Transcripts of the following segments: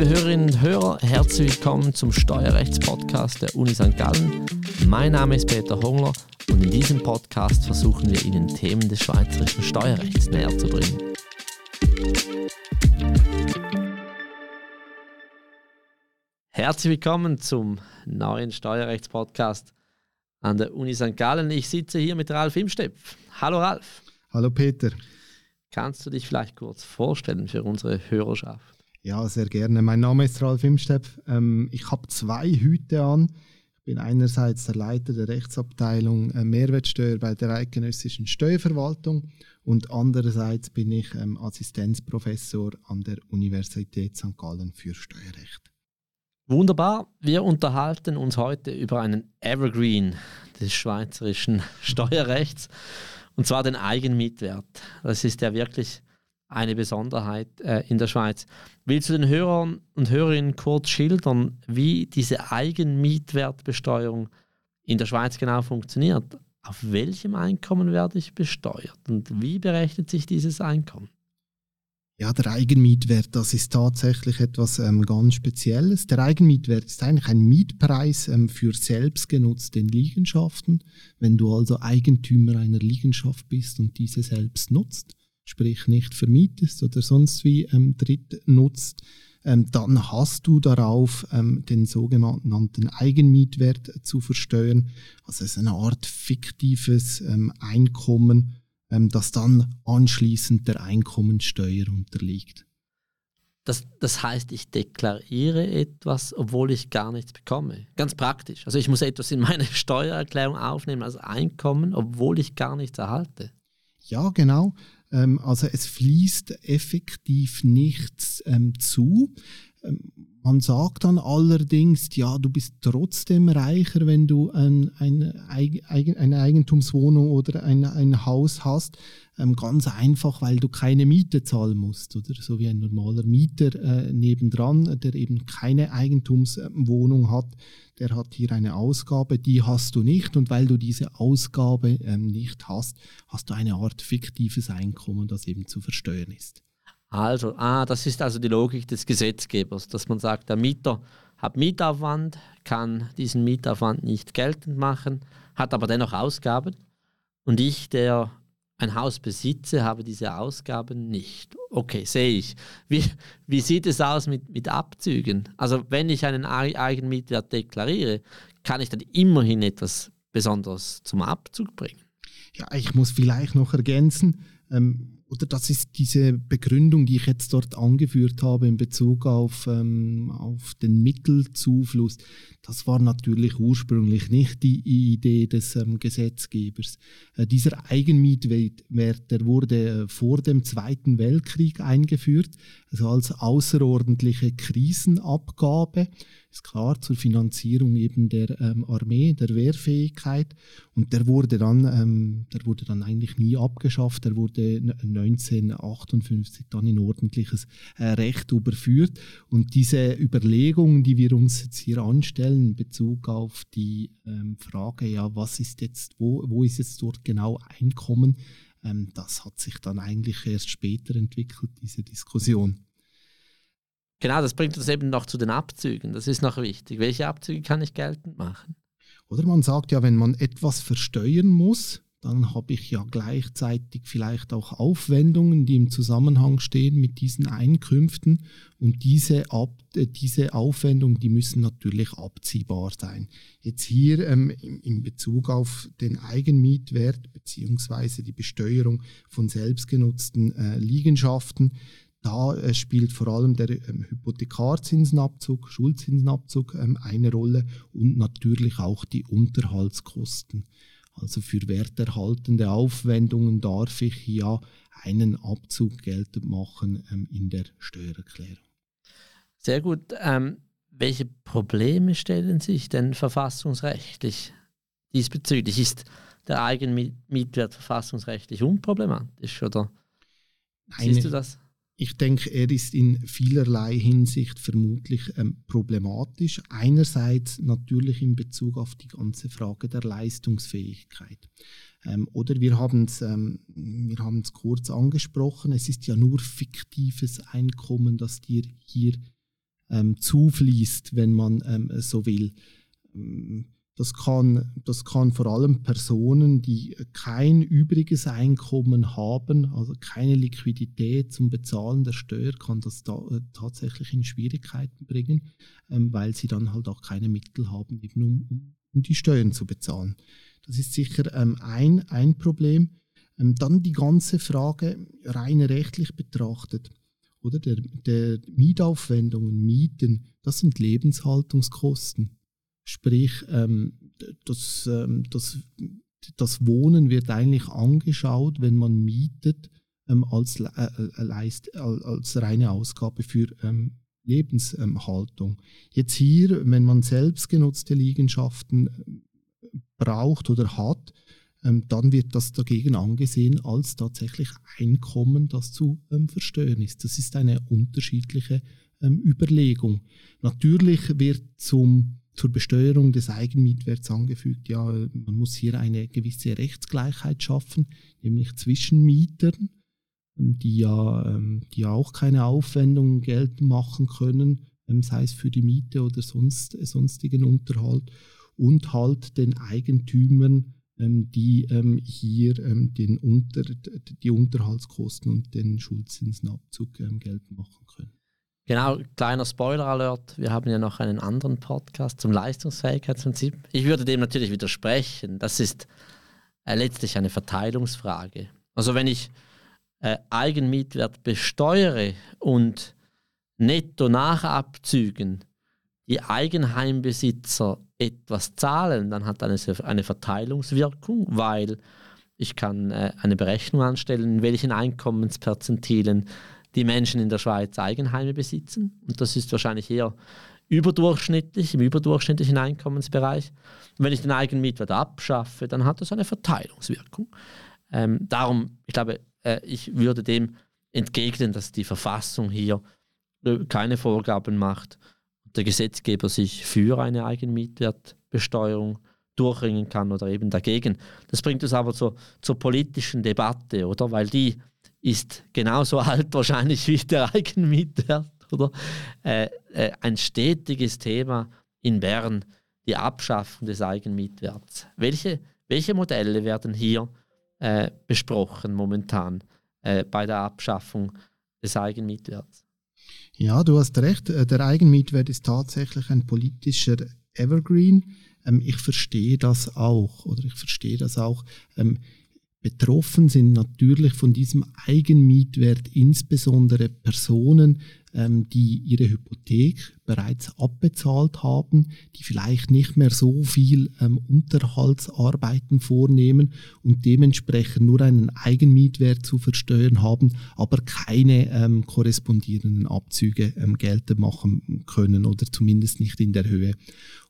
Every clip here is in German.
Liebe Hörerinnen und Hörer, herzlich willkommen zum Steuerrechtspodcast der Uni St. Gallen. Mein Name ist Peter Hongler und in diesem Podcast versuchen wir Ihnen Themen des schweizerischen Steuerrechts näher zu bringen. Herzlich willkommen zum neuen Steuerrechtspodcast an der Uni St. Gallen. Ich sitze hier mit Ralf Imstepp. Hallo Ralf. Hallo Peter. Kannst du dich vielleicht kurz vorstellen für unsere Hörerschaft? Ja, sehr gerne. Mein Name ist Ralf Imstepp. Ähm, ich habe zwei Hüte an. Ich bin einerseits der Leiter der Rechtsabteilung äh, Mehrwertsteuer bei der Eidgenössischen Steuerverwaltung und andererseits bin ich ähm, Assistenzprofessor an der Universität St. Gallen für Steuerrecht. Wunderbar. Wir unterhalten uns heute über einen Evergreen des schweizerischen Steuerrechts und zwar den Eigenmietwert. Das ist ja wirklich eine Besonderheit äh, in der Schweiz. Willst du den Hörern und Hörerinnen kurz schildern, wie diese Eigenmietwertbesteuerung in der Schweiz genau funktioniert? Auf welchem Einkommen werde ich besteuert und wie berechnet sich dieses Einkommen? Ja, der Eigenmietwert, das ist tatsächlich etwas ähm, ganz Spezielles. Der Eigenmietwert ist eigentlich ein Mietpreis ähm, für selbstgenutzte Liegenschaften. Wenn du also Eigentümer einer Liegenschaft bist und diese selbst nutzt, sprich nicht vermietest oder sonst wie ähm, dritt nutzt, ähm, dann hast du darauf ähm, den sogenannten Eigenmietwert zu versteuern. Also es ist eine Art fiktives ähm, Einkommen, ähm, das dann anschließend der Einkommensteuer unterliegt. Das, das heißt, ich deklariere etwas, obwohl ich gar nichts bekomme. Ganz praktisch. Also ich muss etwas in meine Steuererklärung aufnehmen als Einkommen, obwohl ich gar nichts erhalte. Ja, genau. Ähm, also es fließt effektiv nichts ähm, zu. Ähm, man sagt dann allerdings, ja, du bist trotzdem reicher, wenn du ein, ein, eine Eigentumswohnung oder ein, ein Haus hast. Ähm, ganz einfach, weil du keine Miete zahlen musst. Oder so wie ein normaler Mieter äh, nebendran, der eben keine Eigentumswohnung hat, der hat hier eine Ausgabe, die hast du nicht. Und weil du diese Ausgabe ähm, nicht hast, hast du eine Art fiktives Einkommen, das eben zu versteuern ist. Also, ah, das ist also die Logik des Gesetzgebers, dass man sagt, der Mieter hat Mietaufwand, kann diesen Mietaufwand nicht geltend machen, hat aber dennoch Ausgaben. Und ich, der ein Haus besitze, habe diese Ausgaben nicht. Okay, sehe ich. Wie, wie sieht es aus mit, mit Abzügen? Also wenn ich einen Eigenmietwert deklariere, kann ich dann immerhin etwas Besonderes zum Abzug bringen. Ja, ich muss vielleicht noch ergänzen, ähm, oder das ist diese Begründung, die ich jetzt dort angeführt habe in Bezug auf, ähm, auf den Mittelzufluss. Das war natürlich ursprünglich nicht die Idee des ähm, Gesetzgebers. Äh, dieser Eigenmietwert, der wurde äh, vor dem Zweiten Weltkrieg eingeführt, also als außerordentliche Krisenabgabe ist klar zur Finanzierung eben der ähm, Armee, der Wehrfähigkeit. Und der wurde dann, ähm, der wurde dann eigentlich nie abgeschafft. Der wurde 1958 dann in ordentliches äh, Recht überführt. Und diese Überlegungen, die wir uns jetzt hier anstellen in Bezug auf die ähm, Frage, ja, was ist jetzt, wo, wo ist jetzt dort genau Einkommen? Ähm, das hat sich dann eigentlich erst später entwickelt, diese Diskussion. Genau, das bringt uns eben noch zu den Abzügen. Das ist noch wichtig. Welche Abzüge kann ich geltend machen? Oder man sagt ja, wenn man etwas versteuern muss, dann habe ich ja gleichzeitig vielleicht auch Aufwendungen, die im Zusammenhang stehen mit diesen Einkünften. Und diese, Ab äh, diese Aufwendungen, die müssen natürlich abziehbar sein. Jetzt hier ähm, in, Bezug auf den Eigenmietwert beziehungsweise die Besteuerung von selbstgenutzten äh, Liegenschaften, da äh, spielt vor allem der ähm, Hypothekarzinsenabzug, Schuldzinsenabzug ähm, eine Rolle und natürlich auch die Unterhaltskosten. Also für werterhaltende Aufwendungen darf ich ja einen Abzug geltend machen ähm, in der Steuererklärung. Sehr gut. Ähm, welche Probleme stellen sich denn verfassungsrechtlich diesbezüglich? Ist der Eigenmietwert verfassungsrechtlich unproblematisch oder Eine, siehst du das? Ich denke, er ist in vielerlei Hinsicht vermutlich ähm, problematisch. Einerseits natürlich in Bezug auf die ganze Frage der Leistungsfähigkeit. Ähm, oder wir haben es ähm, kurz angesprochen, es ist ja nur fiktives Einkommen, das dir hier ähm, zufließt, wenn man ähm, so will. Das kann, das kann vor allem Personen, die kein übriges Einkommen haben, also keine Liquidität zum Bezahlen der Steuer, kann das da, äh, tatsächlich in Schwierigkeiten bringen, ähm, weil sie dann halt auch keine Mittel haben, eben um, um die Steuern zu bezahlen. Das ist sicher ähm, ein, ein Problem. Ähm, dann die ganze Frage rein rechtlich betrachtet. Oder der, der Mietaufwendungen, Mieten, das sind Lebenshaltungskosten. Sprich, ähm, das, ähm, das, das Wohnen wird eigentlich angeschaut, wenn man mietet, ähm, als, äh, äh, leist, als reine Ausgabe für ähm, Lebenshaltung. Jetzt hier, wenn man selbstgenutzte Liegenschaften äh, braucht oder hat, ähm, dann wird das dagegen angesehen als tatsächlich Einkommen, das zu ähm, versteuern ist. Das ist eine unterschiedliche ähm, Überlegung. Natürlich wird zum zur Besteuerung des Eigenmietwerts angefügt, ja, man muss hier eine gewisse Rechtsgleichheit schaffen, nämlich zwischen Mietern, ähm, die ja, ähm, die auch keine Aufwendungen geltend machen können, ähm, sei es für die Miete oder sonst, sonstigen Unterhalt, und halt den Eigentümern, die hier den Unter, die Unterhaltskosten und den Schuldzinsenabzug geltend machen. Genau, kleiner Spoiler-Alert. Wir haben ja noch einen anderen Podcast zum Leistungsfähigkeitsprinzip. Ich würde dem natürlich widersprechen. Das ist äh, letztlich eine Verteilungsfrage. Also wenn ich äh, Eigenmietwert besteuere und netto nach Abzügen die Eigenheimbesitzer etwas zahlen, dann hat das eine, Verteilungswirkung, weil ich kann äh, eine Berechnung anstellen, in welchen Einkommensperzentilen die Menschen in der Schweiz Eigenheime besitzen. Und das ist wahrscheinlich eher überdurchschnittlich, im überdurchschnittlichen Einkommensbereich. Und wenn ich den Eigenmietwert abschaffe, dann hat das eine Verteilungswirkung. Ähm, darum, ich glaube, äh, ich würde dem entgegnen, dass die Verfassung hier äh, keine Vorgaben macht und der Gesetzgeber sich für eine Eigenmietwertbesteuerung durchringen kann oder eben dagegen. Das bringt uns aber zur, zur politischen Debatte, oder? Weil die ist genauso alt wahrscheinlich wie der Eigenmietwert, oder? Äh, äh, ein stetiges Thema in Bern, die Abschaffung des Eigenmietwerts. Welche, welche Modelle werden hier äh, besprochen momentan äh, bei der Abschaffung des Eigenmietwerts? Ja, du hast recht. Äh, der Eigenmietwert ist tatsächlich ein politischer Evergreen. Ähm, ich verstehe das auch, oder ich verstehe das auch. Ähm, Betroffen sind natürlich von diesem Eigenmietwert insbesondere Personen, ähm, die ihre Hypothek bereits abbezahlt haben, die vielleicht nicht mehr so viel ähm, Unterhaltsarbeiten vornehmen und dementsprechend nur einen Eigenmietwert zu versteuern haben, aber keine ähm, korrespondierenden Abzüge ähm, geltend machen können oder zumindest nicht in der Höhe.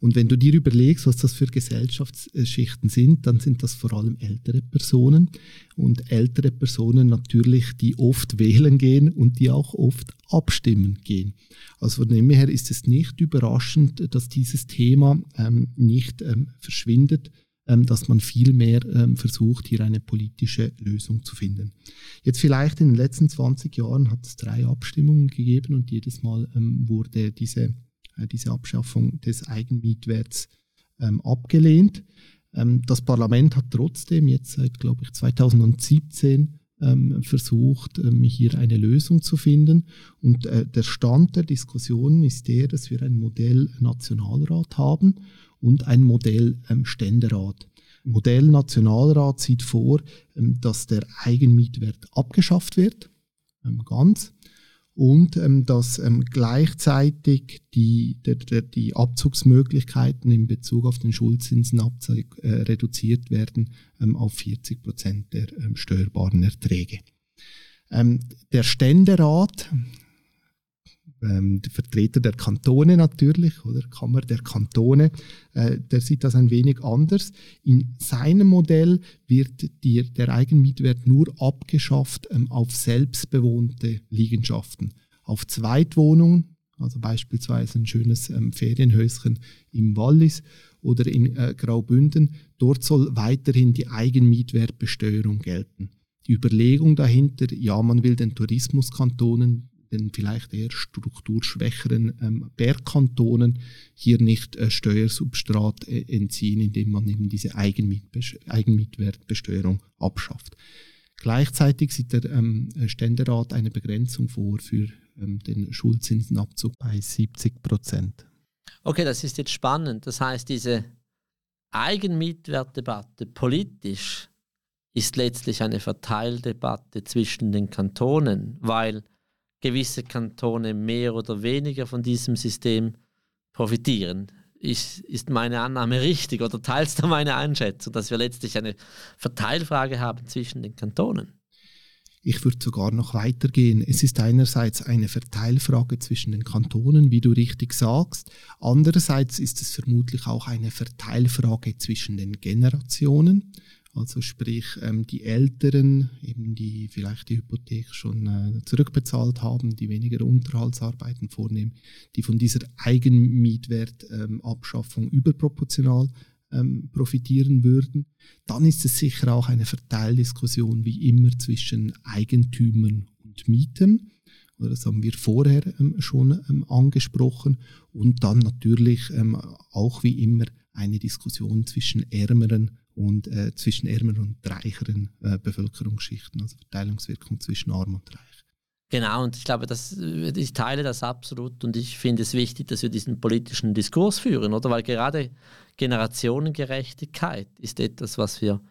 Und wenn du dir überlegst, was das für Gesellschaftsschichten sind, dann sind das vor allem ältere Personen und ältere Personen natürlich, die oft wählen gehen und die auch oft abstimmen gehen. Also von dem her ist es nicht überraschend, dass dieses Thema ähm, nicht ähm, verschwindet, ähm, dass man vielmehr ähm, versucht, hier eine politische Lösung zu finden. Jetzt vielleicht in den letzten 20 Jahren hat es drei Abstimmungen gegeben und jedes Mal ähm, wurde diese, äh, diese Abschaffung des Eigenmietwerts ähm, abgelehnt. das Parlament hat trotzdem jetzt seit, glaube ich, 2017 ähm, versucht, ähm, hier eine Lösung zu finden. Und äh, der Stand der Diskussion ist der, dass wir ein Modell Nationalrat haben und ein Modell ähm, Ständerat. Modell Nationalrat sieht vor, ähm, dass der Eigenmietwert abgeschafft wird, ähm, ganz und ähm, dass ähm, gleichzeitig die, der, der, die Abzugsmöglichkeiten in Bezug auf den Schuldzinsenabzug äh, reduziert werden ähm, auf 40 Prozent der ähm, steuerbaren Erträge. Ähm, der Ständerat ähm, Vertreter der Kantone natürlich, oder Kammer der Kantone, äh, der sieht das ein wenig anders. In seinem Modell wird die, der Eigenmietwert nur abgeschafft ähm, auf selbstbewohnte Liegenschaften. Auf Zweitwohnungen, also beispielsweise ein schönes ähm, Ferienhäuschen im Wallis oder in äh, Graubünden, dort soll weiterhin die Eigenmietwertbesteuerung gelten. Die Überlegung dahinter, ja, man will den Tourismuskantonen den vielleicht eher strukturschwächeren ähm, Bergkantonen hier nicht äh, Steuersubstrat äh, entziehen, indem man eben diese Eigenmietwertbesteuerung abschafft. Gleichzeitig sieht der ähm, Ständerat eine Begrenzung vor für ähm, den Schuldzinsenabzug bei 70 Prozent. Okay, das ist jetzt spannend. Das heißt, diese Eigenmietwertdebatte politisch ist letztlich eine Verteildebatte zwischen den Kantonen, weil gewisse Kantone mehr oder weniger von diesem System profitieren. Ist, ist meine Annahme richtig oder teilst du meine Einschätzung, dass wir letztlich eine Verteilfrage haben zwischen den Kantonen? Ich würde sogar noch weitergehen. Es ist einerseits eine Verteilfrage zwischen den Kantonen, wie du richtig sagst. Andererseits ist es vermutlich auch eine Verteilfrage zwischen den Generationen. Also sprich, ähm, die Älteren, eben die vielleicht die Hypothek schon äh, zurückbezahlt haben, die weniger Unterhaltsarbeiten vornehmen, die von dieser Eigenmietwertabschaffung ähm, überproportional ähm, profitieren würden. Dann ist es sicher auch eine Verteildiskussion wie immer zwischen Eigentümern und Mietern. Das haben wir vorher ähm, schon ähm, angesprochen. Und dann natürlich ähm, auch wie immer eine Diskussion zwischen ärmeren und äh, zwischen ärmeren und reicheren äh, Bevölkerungsschichten, also Verteilungswirkung zwischen arm und reich. Genau, und ich glaube, das, ich teile das absolut und ich finde es wichtig, dass wir diesen politischen Diskurs führen, oder? Weil gerade Generationengerechtigkeit ist etwas, was wir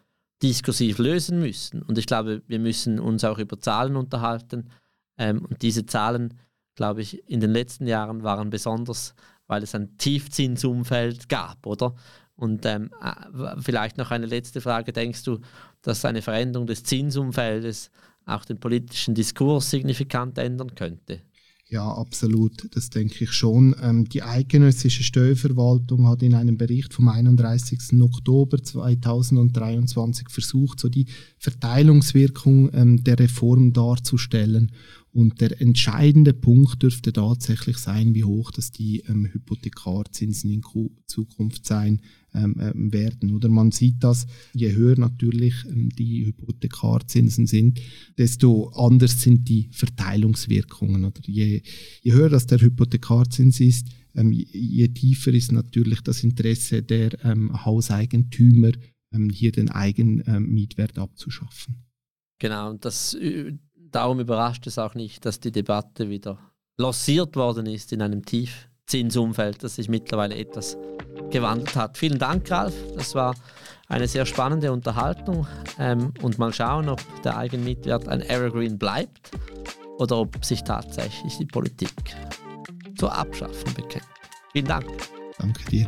diskursiv lösen müssen. Und ich glaube, wir müssen uns auch über Zahlen unterhalten. Ähm, und diese Zahlen, glaube ich, in den letzten Jahren waren besonders, weil es ein Tiefzinsumfeld gab, oder? Und ähm, äh, vielleicht noch eine letzte Frage. Denkst du, dass eine Veränderung des Zinsumfeldes auch den politischen Diskurs signifikant ändern könnte? Ja, absolut. Das denke ich schon. Ähm, die eidgenössische Steuerverwaltung hat in einem Bericht vom 31. Oktober 2023 versucht, so die Verteilungswirkung ähm, der Reform darzustellen. Und der entscheidende Punkt dürfte tatsächlich sein, wie hoch dass die ähm, Hypothekarzinsen in Zukunft sein ähm, ähm, werden. Oder man sieht das, je höher natürlich ähm, die Hypothekarzinsen sind, desto anders sind die Verteilungswirkungen. Oder je, je höher das der Hypothekarzins ist, ähm, je, je, tiefer ist natürlich das Interesse der ähm, Hauseigentümer, hier den Eigenmietwert abzuschaffen. Genau, und das äh, darum überrascht es auch nicht, dass die Debatte wieder lanciert worden ist in einem Tiefzinsumfeld, das sich mittlerweile etwas gewandelt hat. Vielen Dank, Ralf. Das war eine sehr spannende Unterhaltung ähm, und mal schauen, ob der Eigenmietwert ein Evergreen bleibt oder ob sich tatsächlich die Politik zur Abschaffung bekennt. Vielen Dank. Danke dir.